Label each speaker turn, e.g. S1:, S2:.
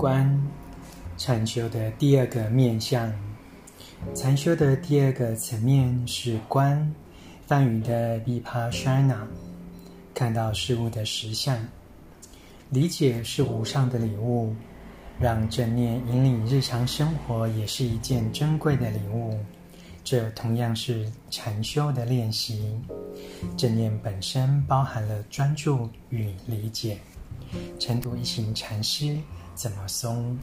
S1: 观，禅修的第二个面向。禅修的第二个层面是观，梵语的 v i p a s a n a 看到事物的实相。理解是无上的礼物，让正念引领日常生活也是一件珍贵的礼物。这同样是禅修的练习。正念本身包含了专注与理解。晨读一行禅师怎么松？